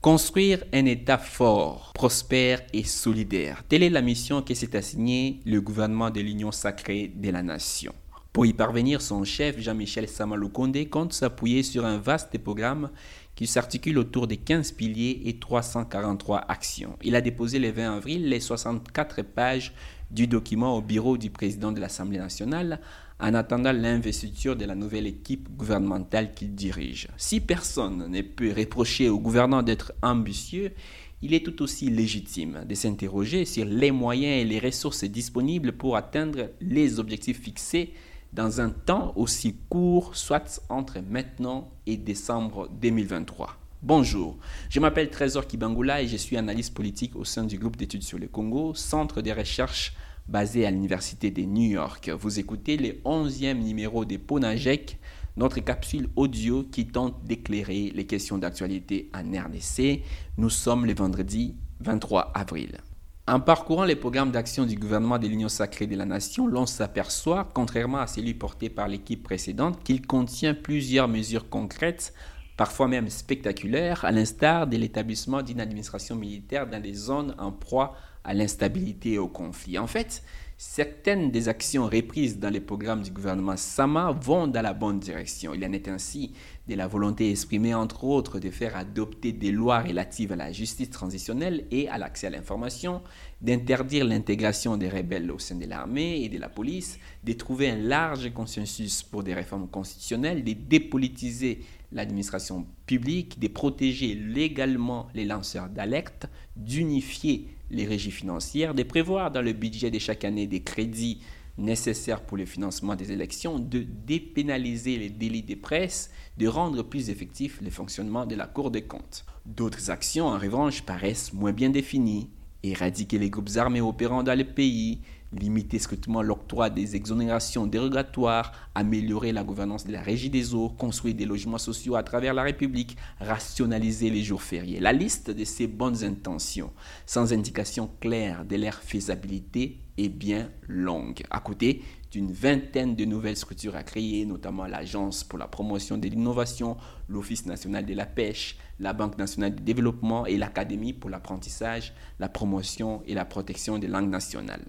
Construire un État fort, prospère et solidaire. Telle est la mission que s'est assignée le gouvernement de l'Union sacrée de la nation. Pour y parvenir, son chef, Jean-Michel Samaloukonde, compte s'appuyer sur un vaste programme qui s'articule autour de 15 piliers et 343 actions. Il a déposé le 20 avril les 64 pages du document au bureau du président de l'Assemblée nationale en attendant l'investiture de la nouvelle équipe gouvernementale qu'il dirige. Si personne ne peut reprocher au gouvernement d'être ambitieux, il est tout aussi légitime de s'interroger sur les moyens et les ressources disponibles pour atteindre les objectifs fixés dans un temps aussi court, soit entre maintenant et décembre 2023. Bonjour, je m'appelle Trésor Kibangula et je suis analyste politique au sein du groupe d'études sur le Congo, centre de recherche basé à l'Université de New York. Vous écoutez le 11e numéro de Ponajek, notre capsule audio qui tente d'éclairer les questions d'actualité en RDC. Nous sommes le vendredi 23 avril. En parcourant les programmes d'action du gouvernement de l'Union sacrée de la nation, l'on s'aperçoit, contrairement à celui porté par l'équipe précédente, qu'il contient plusieurs mesures concrètes, parfois même spectaculaires, à l'instar de l'établissement d'une administration militaire dans des zones en proie à l'instabilité et au conflit. En fait, certaines des actions reprises dans les programmes du gouvernement Sama vont dans la bonne direction. Il en est ainsi de la volonté exprimée, entre autres, de faire adopter des lois relatives à la justice transitionnelle et à l'accès à l'information, d'interdire l'intégration des rebelles au sein de l'armée et de la police, de trouver un large consensus pour des réformes constitutionnelles, de dépolitiser l'administration de protéger légalement les lanceurs d'alerte, d'unifier les régies financières, de prévoir dans le budget de chaque année des crédits nécessaires pour le financement des élections, de dépénaliser les délits de presse, de rendre plus effectif le fonctionnement de la Cour des comptes. D'autres actions, en revanche, paraissent moins bien définies. Éradiquer les groupes armés opérant dans le pays, limiter strictement l'octroi des exonérations dérogatoires, améliorer la gouvernance de la régie des eaux, construire des logements sociaux à travers la République, rationaliser les jours fériés. La liste de ces bonnes intentions, sans indication claire de leur faisabilité, est bien longue. À côté d'une vingtaine de nouvelles structures à créer, notamment l'Agence pour la promotion de l'innovation, l'Office national de la pêche, la Banque nationale de développement et l'Académie pour l'apprentissage, la promotion et la protection des langues nationales.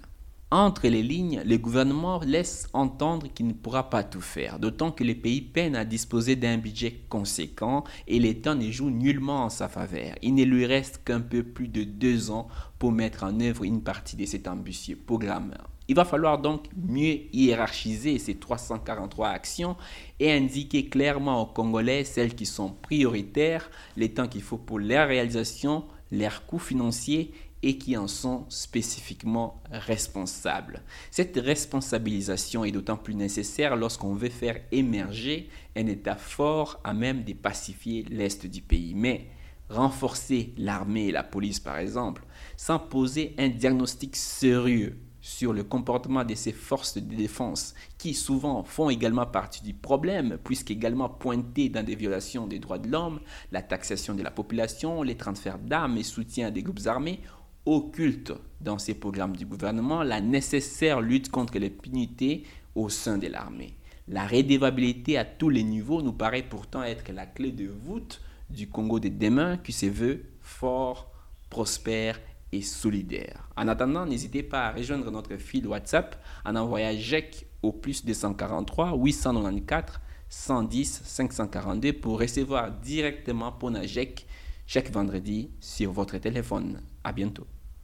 Entre les lignes, le gouvernement laisse entendre qu'il ne pourra pas tout faire, d'autant que les pays peinent à disposer d'un budget conséquent et l'État ne joue nullement en sa faveur. Il ne lui reste qu'un peu plus de deux ans pour mettre en œuvre une partie de cet ambitieux programme. Il va falloir donc mieux hiérarchiser ces 343 actions et indiquer clairement aux Congolais celles qui sont prioritaires, les temps qu'il faut pour leur réalisation, leurs coûts financiers et qui en sont spécifiquement responsables. Cette responsabilisation est d'autant plus nécessaire lorsqu'on veut faire émerger un État fort à même de pacifier l'Est du pays. Mais renforcer l'armée et la police, par exemple, sans poser un diagnostic sérieux sur le comportement de ces forces de défense, qui souvent font également partie du problème, puisqu'également pointées dans des violations des droits de l'homme, la taxation de la population, les transferts d'armes et soutien des groupes armés, occulte dans ces programmes du gouvernement la nécessaire lutte contre l'impunité au sein de l'armée. La rédévabilité à tous les niveaux nous paraît pourtant être la clé de voûte du Congo de demain qui se veut fort, prospère et solidaire. En attendant, n'hésitez pas à rejoindre notre fil WhatsApp en envoyant JEC au plus 243 894 110 542 pour recevoir directement Ponajek chaque vendredi sur votre téléphone. À bientôt.